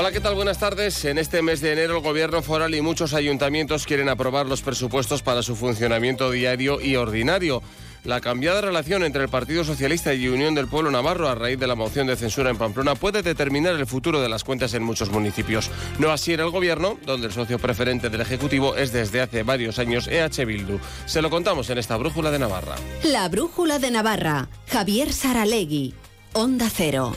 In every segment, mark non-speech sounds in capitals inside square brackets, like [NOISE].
Hola, ¿qué tal? Buenas tardes. En este mes de enero el Gobierno foral y muchos ayuntamientos quieren aprobar los presupuestos para su funcionamiento diario y ordinario. La cambiada relación entre el Partido Socialista y Unión del Pueblo Navarro a raíz de la moción de censura en Pamplona puede determinar el futuro de las cuentas en muchos municipios. No así era el Gobierno, donde el socio preferente del Ejecutivo es desde hace varios años EH Bildu. Se lo contamos en esta Brújula de Navarra. La Brújula de Navarra. Javier Saralegui. Onda Cero.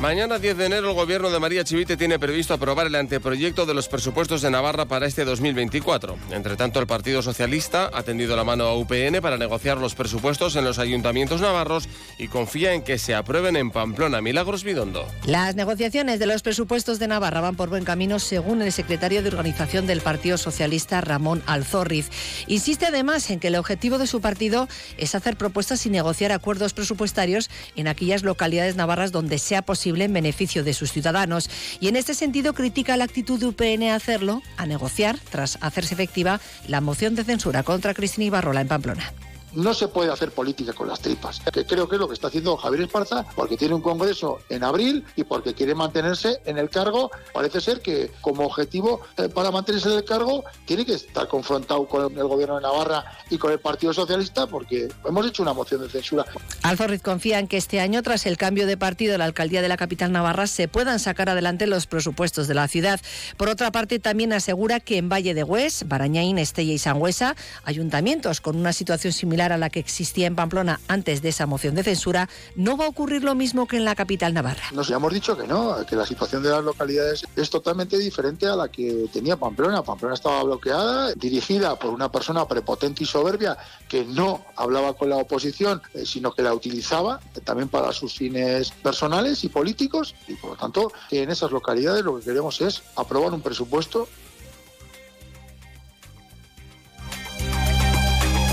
Mañana 10 de enero el gobierno de María Chivite tiene previsto aprobar el anteproyecto de los presupuestos de Navarra para este 2024. Entre tanto, el Partido Socialista ha tendido la mano a UPN para negociar los presupuestos en los ayuntamientos navarros y confía en que se aprueben en Pamplona. Milagros Bidondo. Las negociaciones de los presupuestos de Navarra van por buen camino según el secretario de organización del Partido Socialista, Ramón Alzorriz. Insiste además en que el objetivo de su partido es hacer propuestas y negociar acuerdos presupuestarios en aquellas localidades navarras donde sea posible en beneficio de sus ciudadanos. Y en este sentido critica la actitud de UPN a hacerlo, a negociar, tras hacerse efectiva la moción de censura contra Cristina Ibarrola en Pamplona. No se puede hacer política con las tripas, que creo que es lo que está haciendo Javier Esparza, porque tiene un congreso en abril y porque quiere mantenerse en el cargo. Parece ser que como objetivo eh, para mantenerse en el cargo tiene que estar confrontado con el gobierno de Navarra y con el Partido Socialista, porque hemos hecho una moción de censura. Alzorriz confía en que este año, tras el cambio de partido de la alcaldía de la capital navarra, se puedan sacar adelante los presupuestos de la ciudad. Por otra parte, también asegura que en Valle de Hues, Barañaín, Estella y Sangüesa, ayuntamientos con una situación similar a la que existía en Pamplona antes de esa moción de censura, no va a ocurrir lo mismo que en la capital navarra. Nos hemos dicho que no, que la situación de las localidades es totalmente diferente a la que tenía Pamplona. Pamplona estaba bloqueada, dirigida por una persona prepotente y soberbia que no hablaba con la oposición, eh, sino que la utilizaba también para sus fines personales y políticos. Y por lo tanto, en esas localidades lo que queremos es aprobar un presupuesto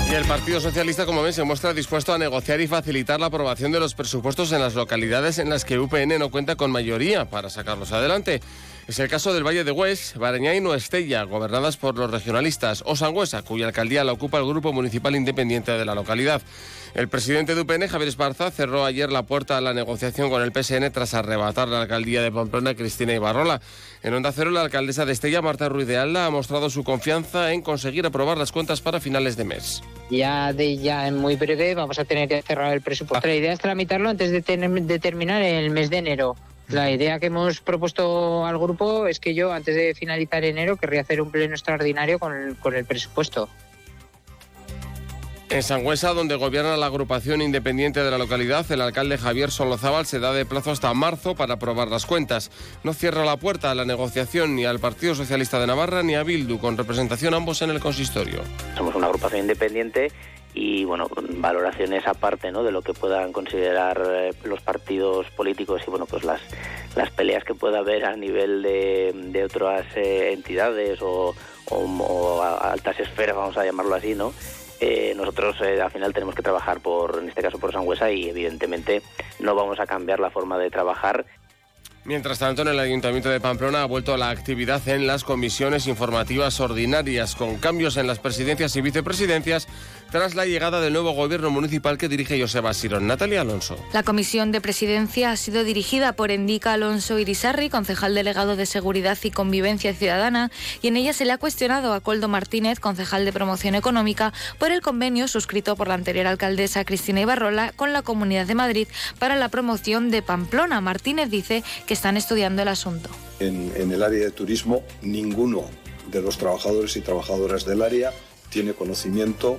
Y el Partido Socialista, como ven, se muestra dispuesto a negociar y facilitar la aprobación de los presupuestos en las localidades en las que UPN no cuenta con mayoría para sacarlos adelante. Es el caso del Valle de Hues, Barañáin o Estella, gobernadas por los regionalistas, o Sangüesa, cuya alcaldía la ocupa el Grupo Municipal Independiente de la localidad. El presidente de UPN, Javier Esparza, cerró ayer la puerta a la negociación con el PSN tras arrebatar la alcaldía de Pamplona Cristina Ibarrola. En Onda Cero, la alcaldesa de Estella, Marta Ruiz de Alda, ha mostrado su confianza en conseguir aprobar las cuentas para finales de mes. Ya de ya en muy breve vamos a tener que cerrar el presupuesto. La idea es tramitarlo antes de terminar el mes de enero. La idea que hemos propuesto al grupo es que yo, antes de finalizar enero, querría hacer un pleno extraordinario con el, con el presupuesto. En Sangüesa, donde gobierna la agrupación independiente de la localidad, el alcalde Javier Solozábal se da de plazo hasta marzo para aprobar las cuentas. No cierra la puerta a la negociación ni al Partido Socialista de Navarra ni a Bildu, con representación ambos en el consistorio. Somos una agrupación independiente y bueno valoraciones aparte ¿no? de lo que puedan considerar eh, los partidos políticos y bueno pues las las peleas que pueda haber a nivel de, de otras eh, entidades o, o, altas esferas vamos a llamarlo así no eh, nosotros eh, al final tenemos que trabajar por, en este caso por Sangüesa y evidentemente no vamos a cambiar la forma de trabajar Mientras tanto, en el Ayuntamiento de Pamplona ha vuelto la actividad en las comisiones informativas ordinarias, con cambios en las presidencias y vicepresidencias tras la llegada del nuevo gobierno municipal que dirige Joseba Sirón. Natalia Alonso. La comisión de presidencia ha sido dirigida por Endica Alonso Irisarri, concejal delegado de Seguridad y Convivencia Ciudadana, y en ella se le ha cuestionado a Coldo Martínez, concejal de Promoción Económica, por el convenio suscrito por la anterior alcaldesa Cristina Ibarrola con la Comunidad de Madrid para la promoción de Pamplona. Martínez dice que están estudiando el asunto. En, en el área de turismo, ninguno de los trabajadores y trabajadoras del área tiene conocimiento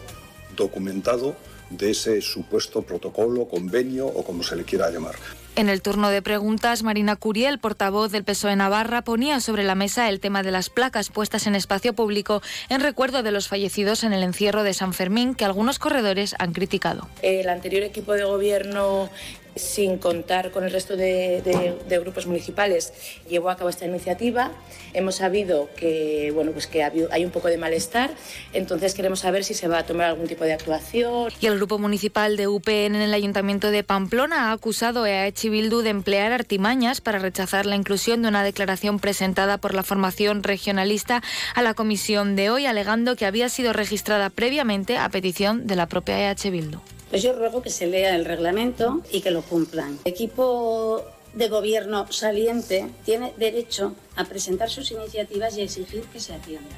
documentado de ese supuesto protocolo, convenio o como se le quiera llamar. En el turno de preguntas, Marina Curiel, portavoz del PSOE Navarra, ponía sobre la mesa el tema de las placas puestas en espacio público en recuerdo de los fallecidos en el encierro de San Fermín que algunos corredores han criticado. El anterior equipo de gobierno sin contar con el resto de, grupos municipales, llevó a cabo esta iniciativa. Hemos sabido que, bueno, pues que hay un poco de malestar, entonces queremos saber si se va a tomar algún tipo de actuación. Y el grupo municipal de UPN en el Ayuntamiento de Pamplona ha acusado a EH Bildu de emplear artimañas para rechazar la inclusión de una declaración presentada por la formación regionalista a la comisión de hoy, alegando que había sido registrada previamente a petición de la propia EH Bildu. Pues yo ruego que se lea el reglamento y que lo cumplan. El equipo de gobierno saliente tiene derecho a presentar sus iniciativas y exigir que se atiendan.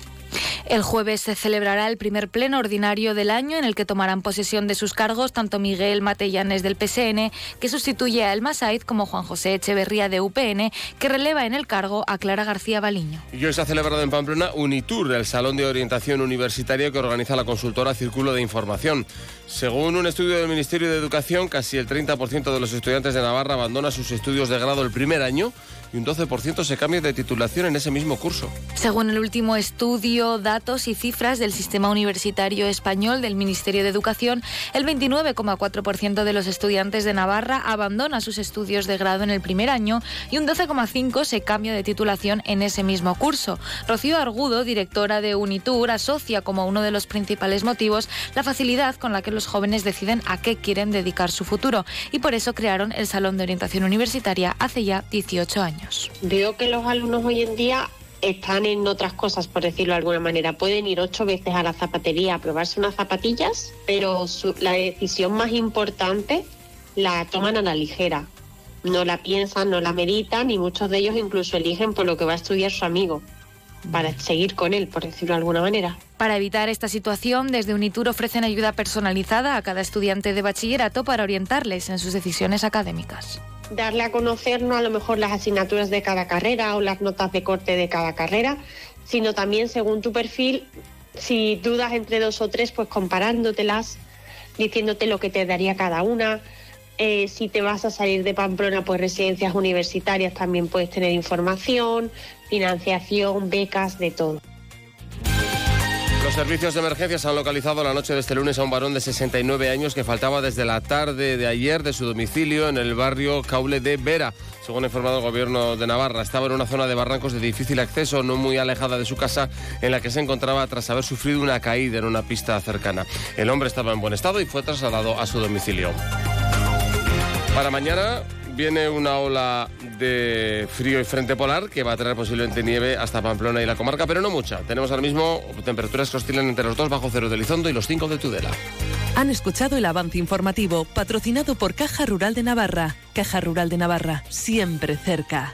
El jueves se celebrará el primer pleno ordinario del año en el que tomarán posesión de sus cargos tanto Miguel Matellanes del PSN, que sustituye a Elma Saiz, como Juan José Echeverría de UPN, que releva en el cargo a Clara García Baliño. Y hoy se ha celebrado en Pamplona Unitur, el salón de orientación universitaria que organiza la consultora Círculo de Información. Según un estudio del Ministerio de Educación, casi el 30% de los estudiantes de Navarra abandona sus estudios de grado el primer año y un 12% se cambia de titulación en ese mismo curso. Según el último estudio, datos y cifras del sistema universitario español del Ministerio de Educación, el 29,4% de los estudiantes de Navarra abandona sus estudios de grado en el primer año y un 12,5% se cambia de titulación en ese mismo curso. Rocío Argudo, directora de Unitur, asocia como uno de los principales motivos la facilidad con la que los jóvenes deciden a qué quieren dedicar su futuro y por eso crearon el Salón de Orientación Universitaria hace ya 18 años. Veo que los alumnos hoy en día están en otras cosas, por decirlo de alguna manera. Pueden ir ocho veces a la zapatería a probarse unas zapatillas, pero la decisión más importante la toman a la ligera. No la piensan, no la meditan y muchos de ellos incluso eligen por lo que va a estudiar su amigo para seguir con él, por decirlo de alguna manera. Para evitar esta situación, desde Unitur ofrecen ayuda personalizada a cada estudiante de bachillerato para orientarles en sus decisiones académicas darle a conocer no a lo mejor las asignaturas de cada carrera o las notas de corte de cada carrera, sino también según tu perfil, si dudas entre dos o tres, pues comparándotelas, diciéndote lo que te daría cada una. Eh, si te vas a salir de Pamplona, pues residencias universitarias también puedes tener información, financiación, becas, de todo. Los servicios de emergencias han localizado la noche de este lunes a un varón de 69 años que faltaba desde la tarde de ayer de su domicilio en el barrio Caule de Vera. Según ha informado el gobierno de Navarra, estaba en una zona de barrancos de difícil acceso, no muy alejada de su casa, en la que se encontraba tras haber sufrido una caída en una pista cercana. El hombre estaba en buen estado y fue trasladado a su domicilio. Para mañana viene una ola de frío y frente polar que va a traer posiblemente nieve hasta Pamplona y la comarca, pero no mucha. Tenemos ahora mismo temperaturas que oscilan entre los 2 bajo cero de Lizondo y los 5 de Tudela. Han escuchado el avance informativo patrocinado por Caja Rural de Navarra. Caja Rural de Navarra, siempre cerca.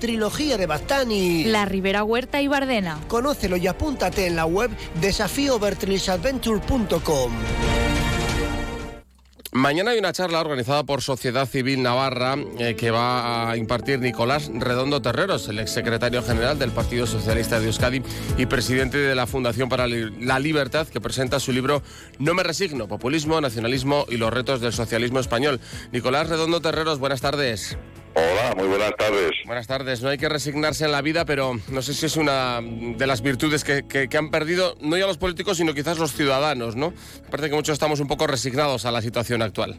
Trilogía de Bastani. La Ribera Huerta y Bardena. Conócelo y apúntate en la web desafíovertrisadventure.com. Mañana hay una charla organizada por Sociedad Civil Navarra eh, que va a impartir Nicolás Redondo Terreros, el exsecretario general del Partido Socialista de Euskadi y presidente de la Fundación para la Libertad, que presenta su libro No me resigno, populismo, nacionalismo y los retos del socialismo español. Nicolás Redondo Terreros, buenas tardes. Hola, muy buenas tardes. Buenas tardes. No hay que resignarse en la vida, pero no sé si es una de las virtudes que, han perdido no ya los políticos, sino quizás los ciudadanos, ¿no? Parece que muchos estamos un poco resignados a la situación actual.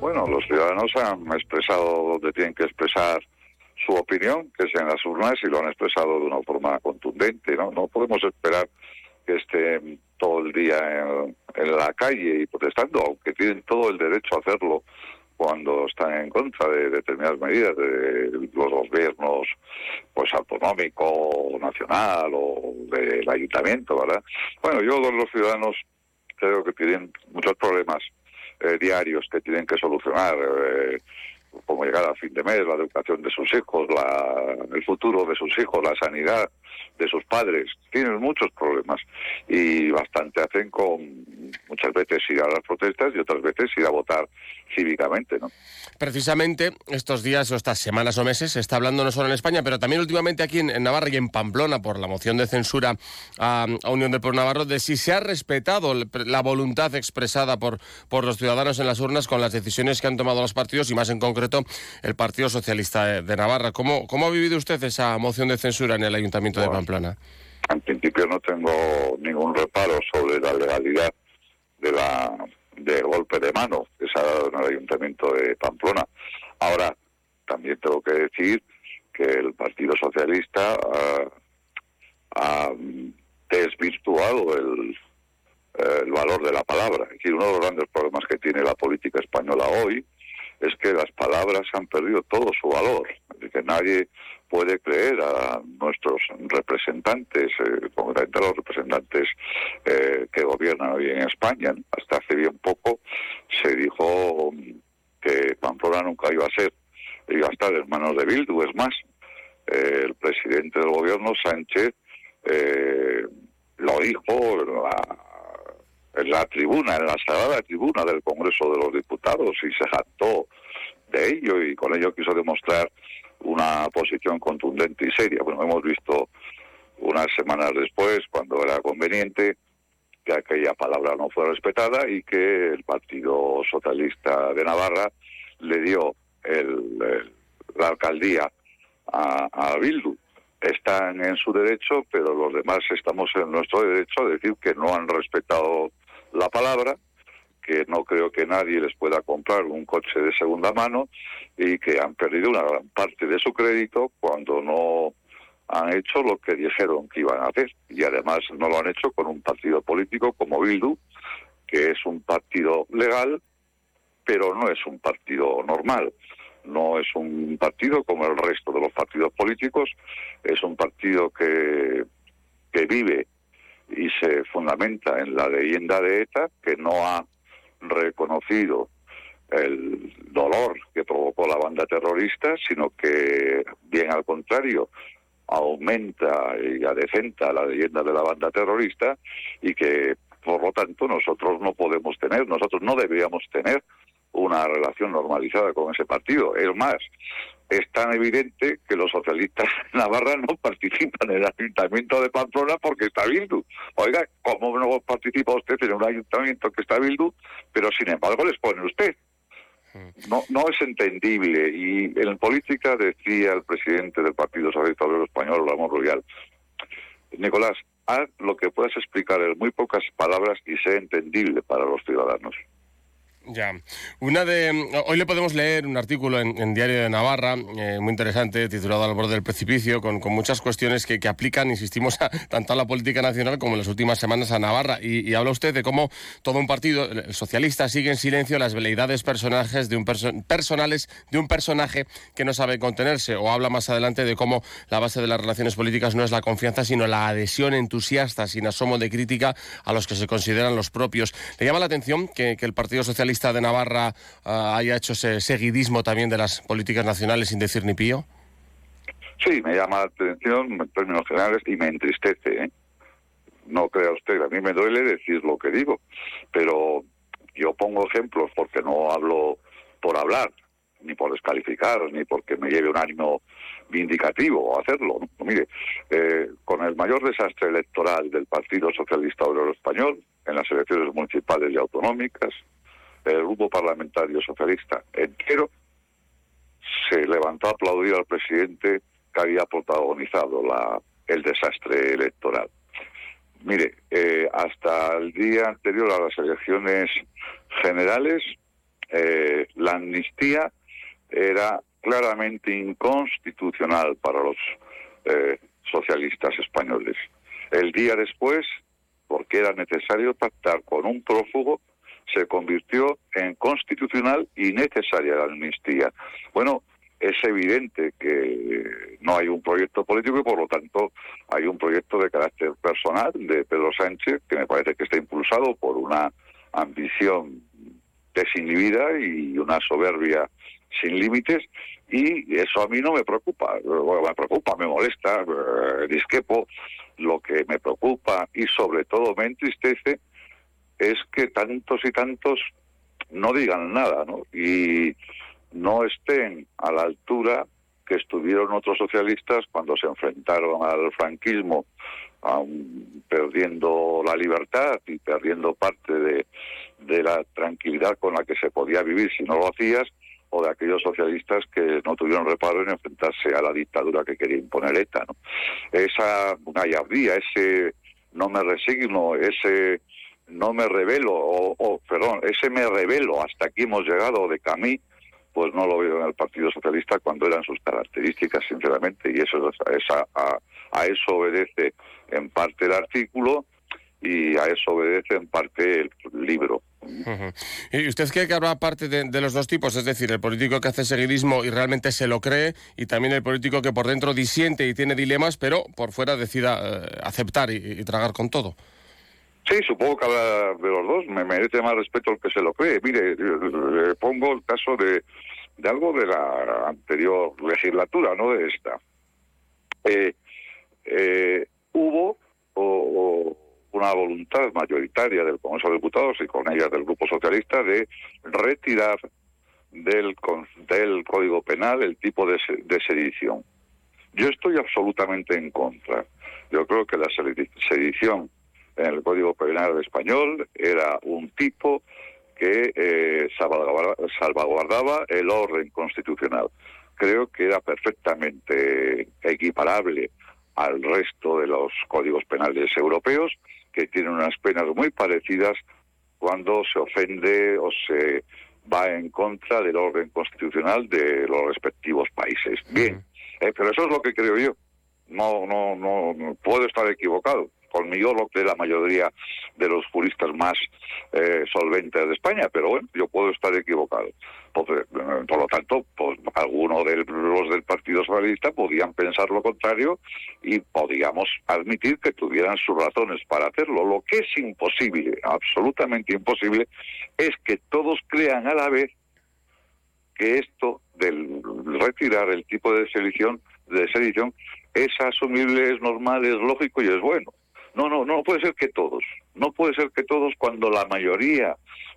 Bueno, los ciudadanos han expresado donde tienen que expresar su opinión, que es en las urnas, y lo han expresado de una forma contundente, ¿no? No podemos esperar que estén todo el día en, en la calle y protestando, aunque tienen todo el derecho a hacerlo cuando están en contra de determinadas medidas de los gobiernos pues autonómico, nacional o del ayuntamiento, ¿verdad? Bueno, yo los ciudadanos creo que tienen muchos problemas eh, diarios que tienen que solucionar. Eh, como llegar a fin de mes, la educación de sus hijos, la, el futuro de sus hijos, la sanidad de sus padres. Tienen muchos problemas y bastante hacen con muchas veces ir a las protestas y otras veces ir a votar cívicamente, ¿no? Precisamente estos días o estas semanas o meses se está hablando no solo en España, pero también últimamente aquí en, Navarra y en Pamplona por la moción de censura a, Unión del Pueblo Navarro de si se ha respetado la voluntad expresada por, por los ciudadanos en las urnas con las decisiones que han tomado los partidos y más en concreto el Partido Socialista de, Navarra. ¿Cómo, ¿Cómo ha vivido usted esa moción de censura en el Ayuntamiento de Pamplona? En principio no tengo ningún reparo sobre la legalidad de la de golpe de mano que se ha dado en el Ayuntamiento de Pamplona. Ahora, también tengo que decir que el Partido Socialista ha, desvirtuado el, el valor de la palabra. Es decir, uno de los grandes problemas que tiene la política española hoy es que las palabras han perdido todo su valor. Es que nadie puede creer a nuestros representantes, eh, concretamente a los representantes eh, que gobiernan hoy en España. Hasta hace bien poco se dijo que Pamplona nunca iba a ser, iba a estar en manos de Bildu. Es más, eh, el presidente del gobierno, Sánchez, lo dijo la, en la tribuna, en la sagrada tribuna del Congreso de los Diputados y se jactó de ello y con ello quiso demostrar una posición contundente y seria. Bueno, hemos visto unas semanas después, cuando era conveniente, que aquella palabra no fue respetada y que el Partido Socialista de Navarra le dio el, la alcaldía a, a Bildu. Están en su derecho, pero los demás estamos en nuestro derecho a decir que no han respetado la palabra que no creo que nadie les pueda comprar un coche de segunda mano y que han perdido una gran parte de su crédito cuando no han hecho lo que dijeron que iban a hacer. Y además no lo han hecho con un partido político como Bildu, que es un partido legal, pero no es un partido normal. No es un partido como el resto de los partidos políticos, es un partido que, que vive y se fundamenta en la leyenda de ETA, que no ha reconocido el dolor que provocó la banda terrorista, sino que, bien al contrario, aumenta y adecenta la leyenda de la banda terrorista y que, por lo tanto, nosotros no podemos tener, nosotros no deberíamos tener una relación normalizada con ese partido. Es más, es tan evidente que los socialistas [LAUGHS] de Navarra no participan en el ayuntamiento de Pamplona porque está Bildu. Oiga, ¿cómo no participa usted en un ayuntamiento que está Bildu, pero sin embargo les pone usted? Hmm. No, no es entendible. Y en política decía el presidente del Partido Socialista Obrero Español, Ramón Royal, Nicolás, haz lo que puedas explicar en muy pocas palabras y sea entendible para los ciudadanos. Ya. Una de. Hoy le podemos leer un artículo en, Diario de Navarra, eh, muy interesante, titulado Al borde del precipicio, con, muchas cuestiones que, aplican, insistimos, [LAUGHS] tanto a la política nacional como en las últimas semanas a Navarra. Y, habla usted de cómo todo un partido socialista sigue en silencio las veleidades personajes de un personales de un personaje que no sabe contenerse. O habla más adelante de cómo la base de las relaciones políticas no es la confianza, sino la adhesión entusiasta, sin asomo de crítica a los que se consideran los propios. Le llama la atención que el Partido Socialista de Navarra ah, haya hecho ese seguidismo también de las políticas nacionales sin decir ni pío? Sí, me llama la atención en términos generales y me entristece. ¿eh? No crea usted, a mí me duele decir lo que digo, pero yo pongo ejemplos porque no hablo por hablar, ni por descalificar, ni porque me lleve un ánimo vindicativo hacerlo. Mire, eh, con el mayor desastre electoral del Partido Socialista Obrero Español en las elecciones municipales y autonómicas, el grupo parlamentario socialista entero se levantó a aplaudir al presidente que había protagonizado la, el desastre electoral. Mire, eh, hasta el día anterior a las elecciones generales, eh, la amnistía era claramente inconstitucional para los eh, socialistas españoles. El día después, porque era necesario pactar con un prófugo se convirtió en constitucional y necesaria la amnistía. Bueno, es evidente que no hay un proyecto político y por lo tanto hay un proyecto de carácter personal de Pedro Sánchez que me parece que está impulsado por una ambición desinhibida y una soberbia sin límites y eso a mí no me preocupa, me preocupa, me molesta, eh, disquepo, lo que me preocupa y sobre todo me entristece es que tantos y tantos no digan nada, ¿no? Y no estén a la altura que estuvieron otros socialistas cuando se enfrentaron al franquismo, perdiendo la libertad y perdiendo parte de, de la tranquilidad con la que se podía vivir si no lo hacías, o de aquellos socialistas que no tuvieron reparo en enfrentarse a la dictadura que quería imponer ETA. ¿no? Esa gallardía, ese no me resigno, ese no me revelo, o, perdón, ese me revelo, hasta aquí hemos llegado de Camí, pues no lo veo en el Partido Socialista cuando eran sus características, sinceramente, y eso a, a eso obedece en parte el artículo y a eso obedece en parte el libro. ¿Y usted cree que habrá parte de, los dos tipos? Es decir, el político que hace seguidismo y realmente se lo cree, y también el político que por dentro disiente y tiene dilemas, pero por fuera decida eh, aceptar y, tragar con todo. Sí, supongo que habrá de los dos. Me merece más respeto el que se lo cree. Mire, le pongo el caso de, de algo de la anterior legislatura, no de esta. Eh, eh, hubo una voluntad mayoritaria del Congreso de Diputados y con ella del Grupo Socialista de retirar del, del Código Penal el tipo de, de sedición. Yo estoy absolutamente en contra. Yo creo que la sedición en el Código Penal español era un tipo que eh, salvaguardaba el orden constitucional. Creo que era perfectamente equiparable al resto de los códigos penales europeos que tienen unas penas muy parecidas cuando se ofende o se va en contra del orden constitucional de los respectivos países. Bien, eh, pero eso es lo que creo yo. No, no, no, puedo estar equivocado. Conmigo lo que la mayoría de los juristas más eh, solventes de España, pero bueno, yo puedo estar equivocado. Por, lo tanto, pues algunos de los del Partido Socialista podían pensar lo contrario y podíamos admitir que tuvieran sus razones para hacerlo. Lo que es imposible, absolutamente imposible, es que todos crean a la vez que esto del retirar el tipo de sedición, de sedición es asumible, es normal, es lógico y es bueno. No, no, no puede ser que todos. No puede ser que todos cuando la mayoría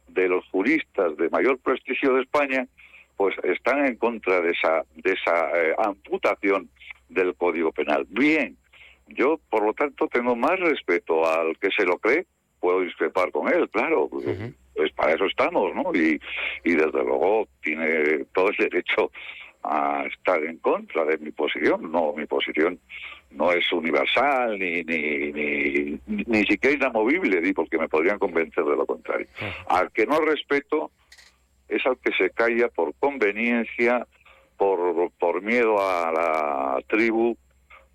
de los juristas de mayor prestigio de España pues están en contra de esa de esa eh, amputación del Código Penal. Bien, yo por lo tanto tengo más respeto al que se lo cree, puedo discrepar con él, claro, pues para eso estamos, ¿no? Y, y desde luego tiene todo el derecho a estar en contra de mi posición. No, mi posición no es universal ni ni, ni, ni siquiera inamovible, porque me podrían convencer de lo contrario. Al que no respeto es al que se calla por conveniencia, por, por miedo a la tribu,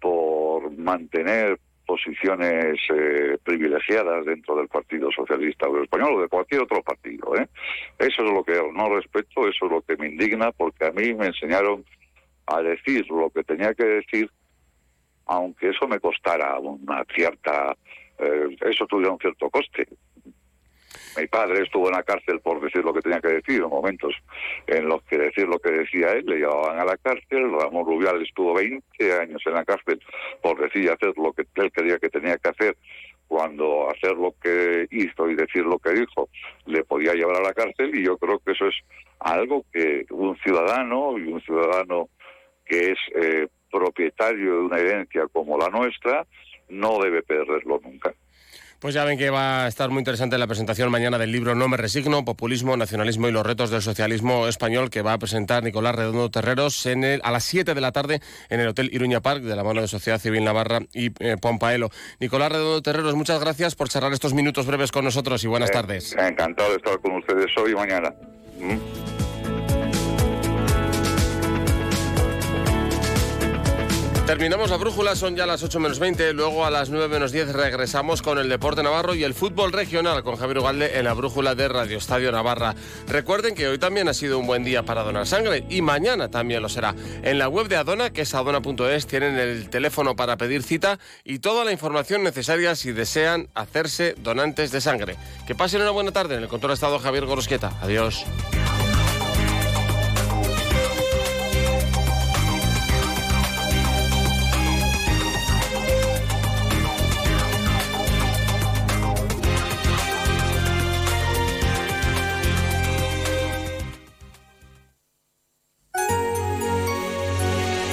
por mantener posiciones eh, privilegiadas dentro del Partido Socialista o Español o de cualquier otro partido. ¿eh? Eso es lo que no respeto, eso es lo que me indigna, porque a mí me enseñaron a decir lo que tenía que decir, aunque eso me costara una cierta, eh, eso tuviera un cierto coste. Mi padre estuvo en la cárcel por decir lo que tenía que decir, en momentos en los que decir lo que decía él le llevaban a la cárcel. Ramón Rubial estuvo 20 años en la cárcel por decir y hacer lo que él quería que tenía que hacer cuando hacer lo que hizo y decir lo que dijo le podía llevar a la cárcel y yo creo que eso es algo que un ciudadano y un ciudadano que es eh, propietario de una herencia como la nuestra no debe perderlo nunca. Pues ya ven que va a estar muy interesante la presentación mañana del libro No me resigno, populismo, nacionalismo y los retos del socialismo español que va a presentar Nicolás Redondo Terreros en el, a las 7 de la tarde en el Hotel Iruña Park de la mano de Sociedad Civil Navarra y eh, Pompaelo. Nicolás Redondo Terreros, muchas gracias por cerrar estos minutos breves con nosotros y buenas eh, tardes. Encantado de estar con ustedes hoy y mañana. Terminamos la brújula, son ya las 8 menos 20, luego a las 9 menos 10 regresamos con el deporte navarro y el fútbol regional con Javier Ugalde en la brújula de Radio Estadio Navarra. Recuerden que hoy también ha sido un buen día para donar sangre y mañana también lo será. En la web de Adona, que es adona.es, tienen el teléfono para pedir cita y toda la información necesaria si desean hacerse donantes de sangre. Que pasen una buena tarde en el control de Estado Javier Gorosqueta. Adiós.